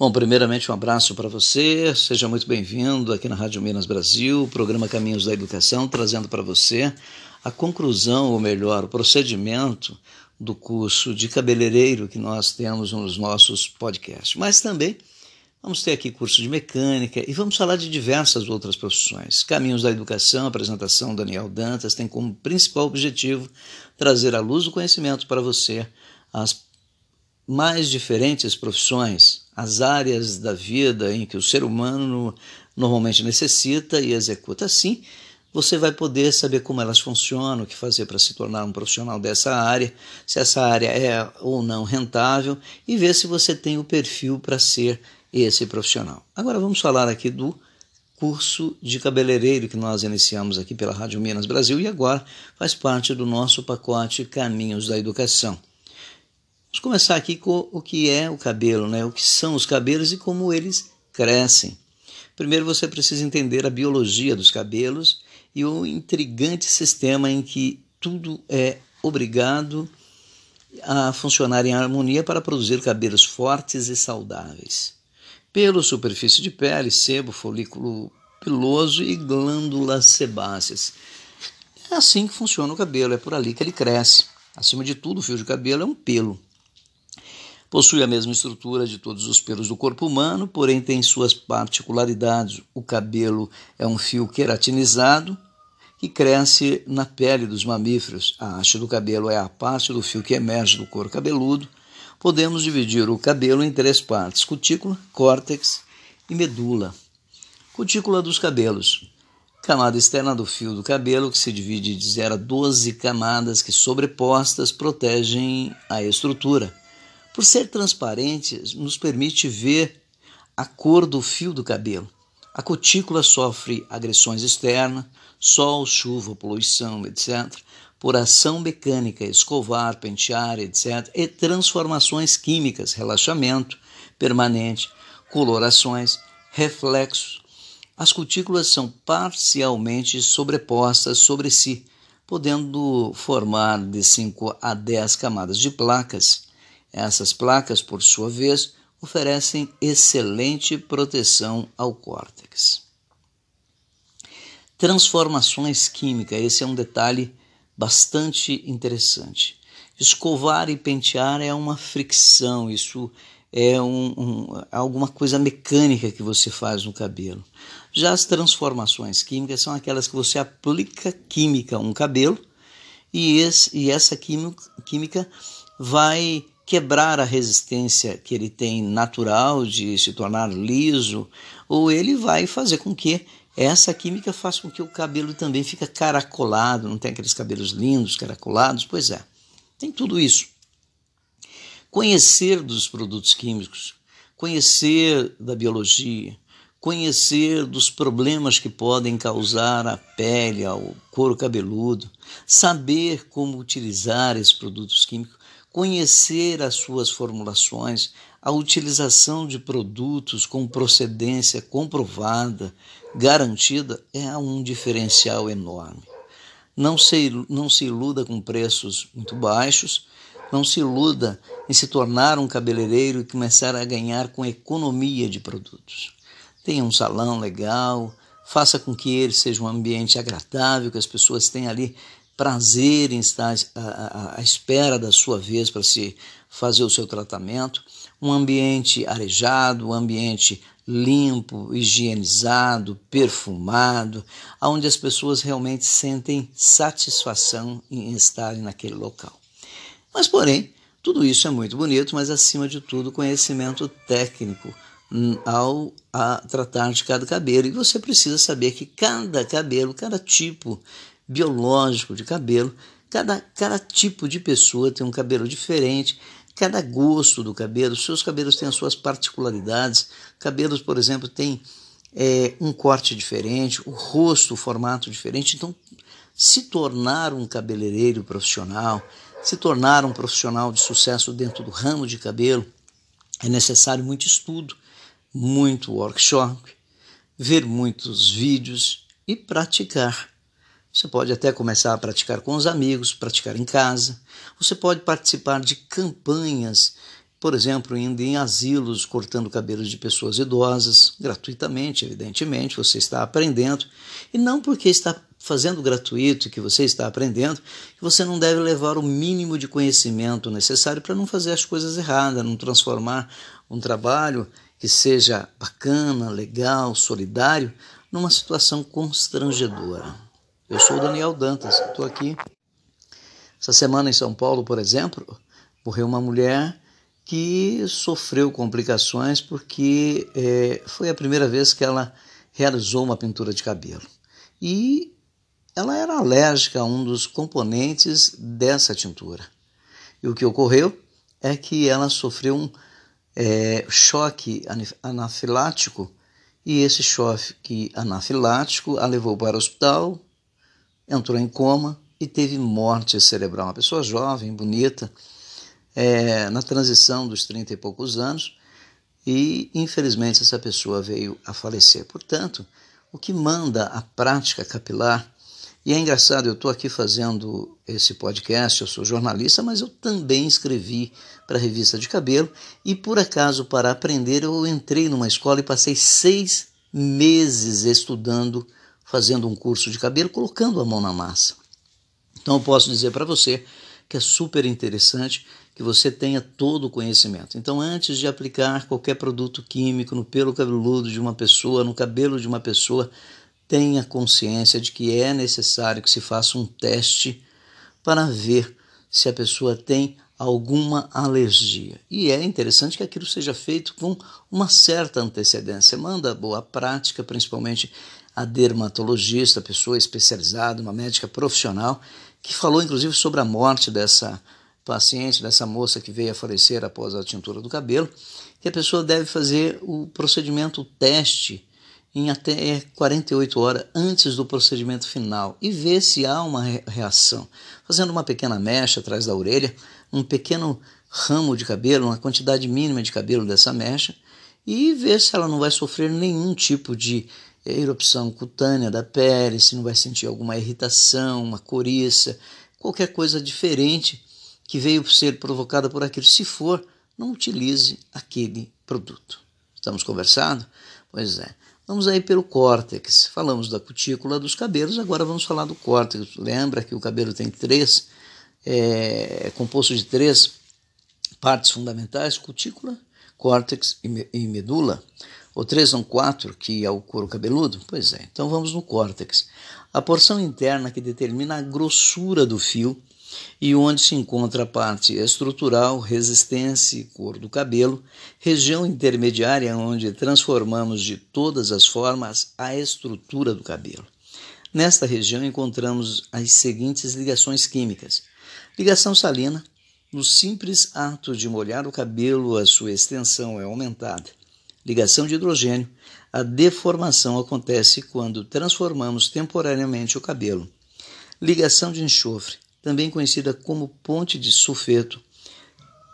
Bom, primeiramente um abraço para você, seja muito bem-vindo aqui na Rádio Minas Brasil, programa Caminhos da Educação, trazendo para você a conclusão, ou melhor, o procedimento do curso de cabeleireiro que nós temos nos nossos podcasts. Mas também vamos ter aqui curso de mecânica e vamos falar de diversas outras profissões. Caminhos da Educação, apresentação Daniel Dantas, tem como principal objetivo trazer à luz do conhecimento para você as mais diferentes profissões, as áreas da vida em que o ser humano normalmente necessita e executa. Assim, você vai poder saber como elas funcionam, o que fazer para se tornar um profissional dessa área, se essa área é ou não rentável e ver se você tem o perfil para ser esse profissional. Agora vamos falar aqui do curso de cabeleireiro que nós iniciamos aqui pela Rádio Minas Brasil e agora faz parte do nosso pacote Caminhos da Educação. Vamos começar aqui com o que é o cabelo, né? o que são os cabelos e como eles crescem. Primeiro você precisa entender a biologia dos cabelos e o intrigante sistema em que tudo é obrigado a funcionar em harmonia para produzir cabelos fortes e saudáveis. Pelo, superfície de pele, sebo, folículo piloso e glândulas sebáceas. É assim que funciona o cabelo, é por ali que ele cresce. Acima de tudo, o fio de cabelo é um pelo. Possui a mesma estrutura de todos os pelos do corpo humano, porém tem suas particularidades. O cabelo é um fio queratinizado que cresce na pele dos mamíferos. A haste do cabelo é a parte do fio que emerge do couro cabeludo. Podemos dividir o cabelo em três partes: cutícula, córtex e medula. Cutícula dos cabelos. Camada externa do fio do cabelo, que se divide de 0 a 12 camadas que sobrepostas protegem a estrutura. Por ser transparente, nos permite ver a cor do fio do cabelo. A cutícula sofre agressões externas, sol, chuva, poluição, etc., por ação mecânica, escovar, pentear, etc., e transformações químicas, relaxamento permanente, colorações, reflexos. As cutículas são parcialmente sobrepostas sobre si, podendo formar de 5 a 10 camadas de placas essas placas, por sua vez, oferecem excelente proteção ao córtex. Transformações químicas, esse é um detalhe bastante interessante. Escovar e pentear é uma fricção, isso é um, um, alguma coisa mecânica que você faz no cabelo. Já as transformações químicas são aquelas que você aplica química a um cabelo e, esse, e essa química, química vai quebrar a resistência que ele tem natural de se tornar liso, ou ele vai fazer com que essa química faça com que o cabelo também fique caracolado, não tem aqueles cabelos lindos, caracolados, pois é. Tem tudo isso. Conhecer dos produtos químicos, conhecer da biologia, conhecer dos problemas que podem causar à pele, ao couro cabeludo, saber como utilizar esses produtos químicos conhecer as suas formulações, a utilização de produtos com procedência comprovada, garantida, é um diferencial enorme. Não se, não se iluda com preços muito baixos, não se iluda em se tornar um cabeleireiro e começar a ganhar com economia de produtos. Tenha um salão legal, faça com que ele seja um ambiente agradável, que as pessoas tenham ali prazer em estar à, espera da sua vez para se fazer o seu tratamento, um ambiente arejado, um ambiente limpo, higienizado, perfumado, onde as pessoas realmente sentem satisfação em estarem naquele local. Mas, porém, tudo isso é muito bonito, mas acima de tudo, conhecimento técnico ao tratar de cada cabelo. E você precisa saber que cada cabelo, cada tipo biológico de cabelo. Cada, cada tipo de pessoa tem um cabelo diferente, cada gosto do cabelo, seus cabelos têm as suas particularidades. Cabelos, por exemplo, têm é, um corte diferente, o rosto, o formato diferente. Então, se tornar um cabeleireiro profissional, se tornar um profissional de sucesso dentro do ramo de cabelo, é necessário muito estudo, muito workshop, ver muitos vídeos e praticar. Você pode até começar a praticar com os amigos, praticar em casa. Você pode participar de campanhas por exemplo, indo em asilos, cortando cabelos de pessoas idosas, gratuitamente, evidentemente, você está aprendendo, e não porque está fazendo gratuito que você está aprendendo, que você não deve levar o mínimo de conhecimento necessário para não fazer as coisas erradas, não transformar um trabalho que seja bacana, legal, solidário, numa situação constrangedora. Eu sou o Daniel Dantas, estou aqui. Essa semana em São Paulo, por exemplo, morreu uma mulher que sofreu complicações porque é, foi a primeira vez que ela realizou uma pintura de cabelo. E ela era alérgica a um dos componentes dessa tintura. E o que ocorreu é que ela sofreu um é, choque anafilático e esse choque anafilático a levou para o hospital, entrou em coma e teve morte cerebral. Uma pessoa jovem, bonita, é, na transição dos 30 e poucos anos e, infelizmente, essa pessoa veio a falecer. Portanto, o que manda a prática capilar, e é engraçado, eu estou aqui fazendo esse podcast, eu sou jornalista, mas eu também escrevi para a revista de cabelo e, por acaso, para aprender, eu entrei numa escola e passei seis meses estudando, fazendo um curso de cabelo, colocando a mão na massa. Então, eu posso dizer para você que é super interessante que você tenha todo o conhecimento. Então, antes de aplicar qualquer produto químico no pelo cabeludo de uma pessoa, no cabelo de uma pessoa, tenha consciência de que é necessário que se faça um teste para ver se a pessoa tem alguma alergia. E é interessante que aquilo seja feito com uma certa antecedência. Manda boa prática, principalmente a dermatologista, pessoa especializada, uma médica profissional, que falou inclusive sobre a morte dessa paciente, dessa moça que veio a falecer após a tintura do cabelo, que a pessoa deve fazer o procedimento o teste em até 48 horas antes do procedimento final e ver se há uma reação. Fazendo uma pequena mecha atrás da orelha, um pequeno ramo de cabelo, uma quantidade mínima de cabelo dessa mecha, e ver se ela não vai sofrer nenhum tipo de erupção cutânea da pele, se não vai sentir alguma irritação, uma coriça, qualquer coisa diferente que veio ser provocada por aquilo. Se for, não utilize aquele produto. Estamos conversando? Pois é. Vamos aí pelo córtex. Falamos da cutícula dos cabelos, agora vamos falar do córtex. Lembra que o cabelo tem três, é, é composto de três partes fundamentais: cutícula, córtex e medula. Ou três ou quatro, que é o couro cabeludo? Pois é. Então vamos no córtex. A porção interna que determina a grossura do fio e onde se encontra a parte estrutural, resistência e cor do cabelo, região intermediária onde transformamos de todas as formas a estrutura do cabelo. Nesta região encontramos as seguintes ligações químicas: ligação salina, no simples ato de molhar o cabelo, a sua extensão é aumentada. Ligação de hidrogênio, a deformação acontece quando transformamos temporariamente o cabelo. Ligação de enxofre, também conhecida como ponte de sulfeto,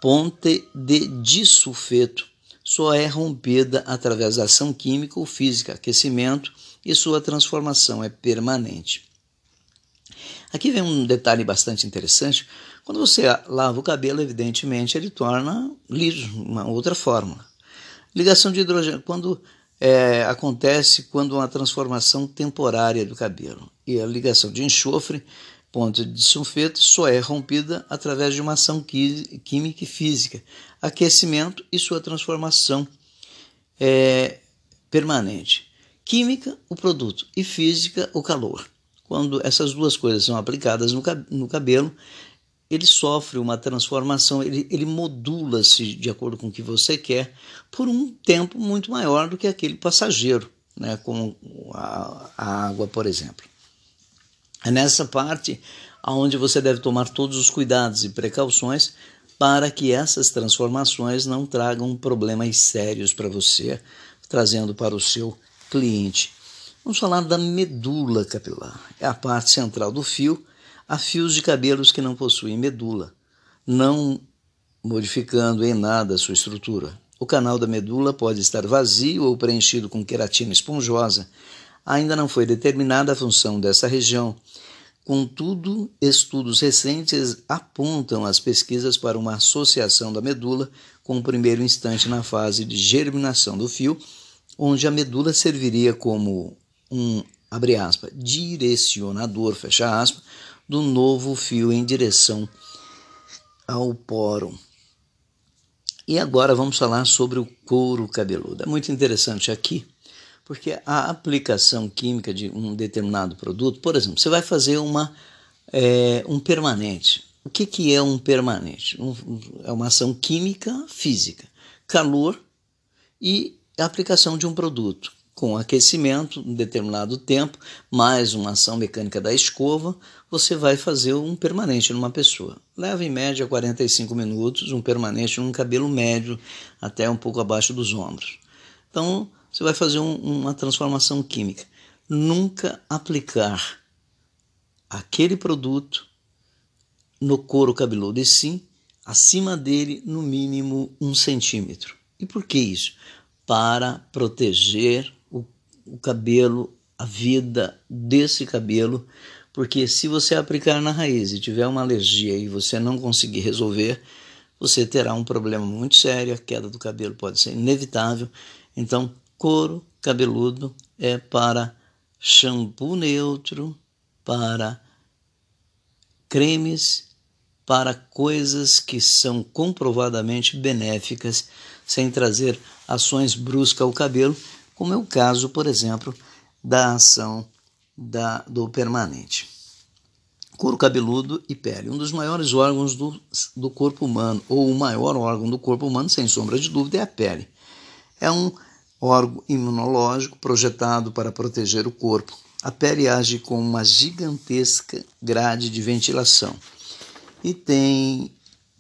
ponte de disulfeto, só é rompida através da ação química ou física, aquecimento, e sua transformação é permanente. Aqui vem um detalhe bastante interessante. Quando você lava o cabelo, evidentemente, ele torna liso, uma outra fórmula. Ligação de hidrogênio, quando é, acontece quando uma transformação temporária do cabelo. E a ligação de enxofre ponto de sulfeto só é rompida através de uma ação química e física, aquecimento e sua transformação é, permanente. Química, o produto, e física, o calor. Quando essas duas coisas são aplicadas no cabelo, ele sofre uma transformação, ele, ele modula-se de acordo com o que você quer por um tempo muito maior do que aquele passageiro, né, como a, a água, por exemplo. É nessa parte onde você deve tomar todos os cuidados e precauções para que essas transformações não tragam problemas sérios para você, trazendo para o seu cliente. Vamos falar da medula capilar. É a parte central do fio. Há fios de cabelos que não possuem medula, não modificando em nada a sua estrutura. O canal da medula pode estar vazio ou preenchido com queratina esponjosa, ainda não foi determinada a função dessa região. Contudo, estudos recentes apontam as pesquisas para uma associação da medula com o primeiro instante na fase de germinação do fio, onde a medula serviria como um, abre direcionador, fecha do novo fio em direção ao poro. E agora vamos falar sobre o couro cabeludo. É muito interessante aqui, porque a aplicação química de um determinado produto, por exemplo, você vai fazer uma, é, um permanente. O que, que é um permanente? Um, é uma ação química física, calor e aplicação de um produto com aquecimento, um determinado tempo, mais uma ação mecânica da escova, você vai fazer um permanente numa pessoa. Leva em média 45 minutos, um permanente num cabelo médio, até um pouco abaixo dos ombros. Então, você vai fazer um, uma transformação química. Nunca aplicar aquele produto no couro cabeludo, e sim acima dele, no mínimo um centímetro. E por que isso? Para proteger o cabelo, a vida desse cabelo, porque se você aplicar na raiz e tiver uma alergia e você não conseguir resolver, você terá um problema muito sério, a queda do cabelo pode ser inevitável. Então, couro cabeludo é para shampoo neutro, para cremes, para coisas que são comprovadamente benéficas, sem trazer ações bruscas ao cabelo como é o caso, por exemplo, da ação da, do permanente. Couro cabeludo e pele, um dos maiores órgãos do, do corpo humano, ou o maior órgão do corpo humano, sem sombra de dúvida, é a pele. É um órgão imunológico projetado para proteger o corpo. A pele age com uma gigantesca grade de ventilação e tem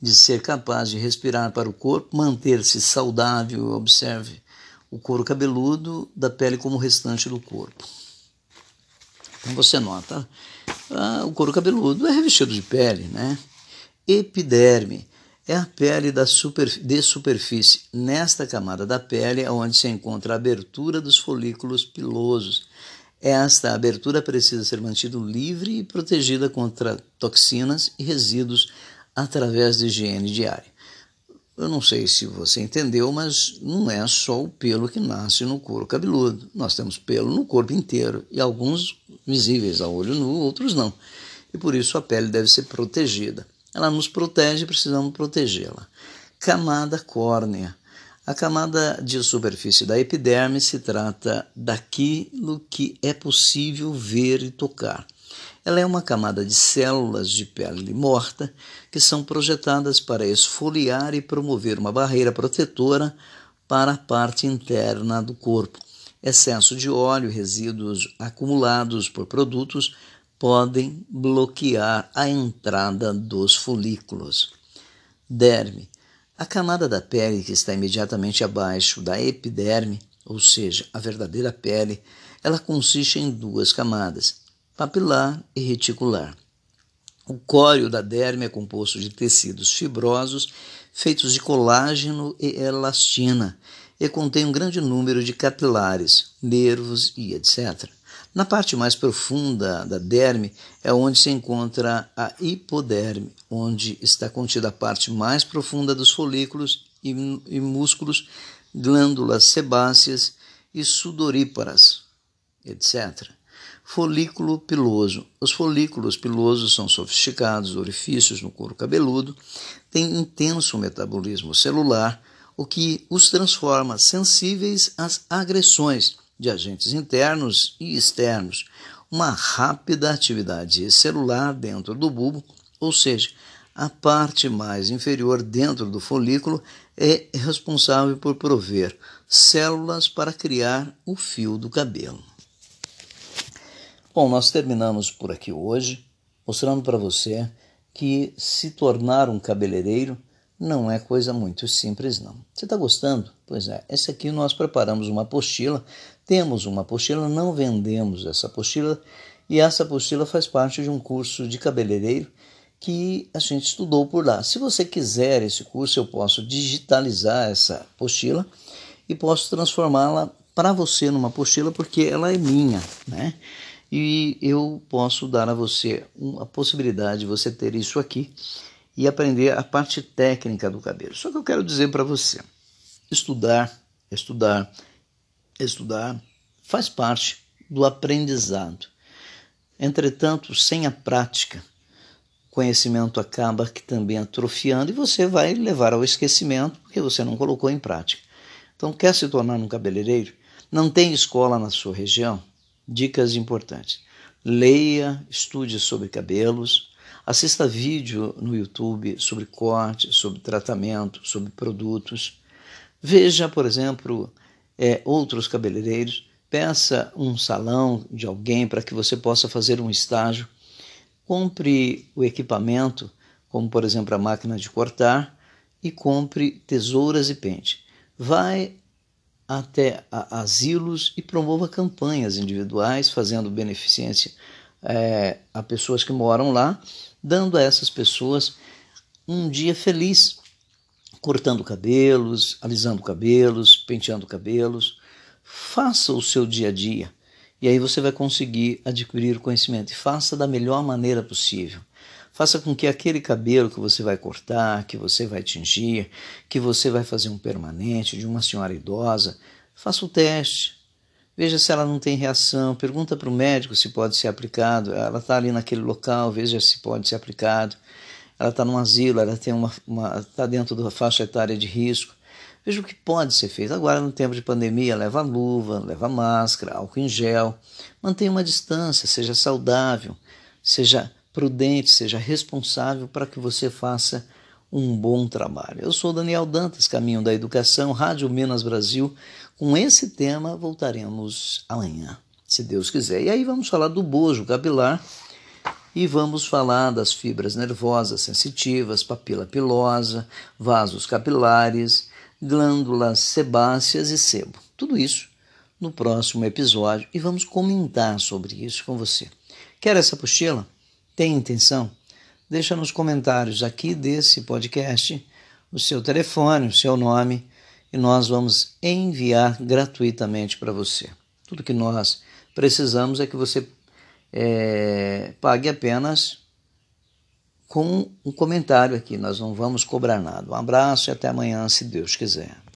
de ser capaz de respirar para o corpo, manter-se saudável. Observe o couro cabeludo da pele como o restante do corpo. Então você nota, ah, o couro cabeludo é revestido de pele, né? Epiderme é a pele da super, de superfície. Nesta camada da pele é onde se encontra a abertura dos folículos pilosos. Esta abertura precisa ser mantida livre e protegida contra toxinas e resíduos através de higiene diária. Eu não sei se você entendeu, mas não é só o pelo que nasce no couro cabeludo. Nós temos pelo no corpo inteiro e alguns visíveis a olho nu, outros não. E por isso a pele deve ser protegida. Ela nos protege e precisamos protegê-la. Camada córnea. A camada de superfície da epiderme se trata daquilo que é possível ver e tocar. Ela é uma camada de células de pele morta que são projetadas para esfoliar e promover uma barreira protetora para a parte interna do corpo. Excesso de óleo resíduos acumulados por produtos podem bloquear a entrada dos folículos. Derme. A camada da pele que está imediatamente abaixo da epiderme, ou seja, a verdadeira pele, ela consiste em duas camadas papilar e reticular. O córeo da derme é composto de tecidos fibrosos feitos de colágeno e elastina e contém um grande número de capilares, nervos e etc. Na parte mais profunda da derme é onde se encontra a hipoderme, onde está contida a parte mais profunda dos folículos e, e músculos, glândulas sebáceas e sudoríparas, etc. Folículo piloso. Os folículos pilosos são sofisticados orifícios no couro cabeludo, têm intenso metabolismo celular, o que os transforma sensíveis às agressões de agentes internos e externos, uma rápida atividade celular dentro do bulbo, ou seja, a parte mais inferior dentro do folículo é responsável por prover células para criar o fio do cabelo. Bom, nós terminamos por aqui hoje, mostrando para você que se tornar um cabeleireiro não é coisa muito simples, não. Você está gostando? Pois é, esse aqui nós preparamos uma apostila, temos uma apostila, não vendemos essa apostila, e essa apostila faz parte de um curso de cabeleireiro que a gente estudou por lá. Se você quiser esse curso, eu posso digitalizar essa apostila e posso transformá-la para você numa apostila, porque ela é minha, né? E eu posso dar a você a possibilidade de você ter isso aqui e aprender a parte técnica do cabelo. Só que eu quero dizer para você: estudar, estudar, estudar faz parte do aprendizado. Entretanto, sem a prática, o conhecimento acaba que também atrofiando e você vai levar ao esquecimento porque você não colocou em prática. Então, quer se tornar um cabeleireiro? Não tem escola na sua região? Dicas importantes. Leia, estude sobre cabelos, assista vídeo no YouTube sobre corte, sobre tratamento, sobre produtos. Veja, por exemplo, é, outros cabeleireiros, peça um salão de alguém para que você possa fazer um estágio. Compre o equipamento, como por exemplo a máquina de cortar, e compre tesouras e pente. Vai até asilos e promova campanhas individuais, fazendo beneficência é, a pessoas que moram lá, dando a essas pessoas um dia feliz, cortando cabelos, alisando cabelos, penteando cabelos. Faça o seu dia a dia e aí você vai conseguir adquirir o conhecimento e faça da melhor maneira possível. Faça com que aquele cabelo que você vai cortar, que você vai tingir, que você vai fazer um permanente de uma senhora idosa, faça o teste. Veja se ela não tem reação, pergunta para o médico se pode ser aplicado. Ela está ali naquele local, veja se pode ser aplicado. Ela está num asilo, ela tem uma, uma está dentro da faixa etária de risco. Veja o que pode ser feito. Agora, no tempo de pandemia, leva luva, leva máscara, álcool em gel. Mantenha uma distância, seja saudável, seja prudente, seja responsável para que você faça um bom trabalho. Eu sou Daniel Dantas, Caminho da Educação, Rádio Minas Brasil. Com esse tema voltaremos amanhã, se Deus quiser. E aí vamos falar do bojo capilar e vamos falar das fibras nervosas sensitivas, papila pilosa, vasos capilares, glândulas sebáceas e sebo. Tudo isso no próximo episódio e vamos comentar sobre isso com você. Quer essa apostila? Tem intenção, deixa nos comentários aqui desse podcast o seu telefone, o seu nome e nós vamos enviar gratuitamente para você. Tudo que nós precisamos é que você é, pague apenas com um comentário aqui. Nós não vamos cobrar nada. Um abraço e até amanhã, se Deus quiser.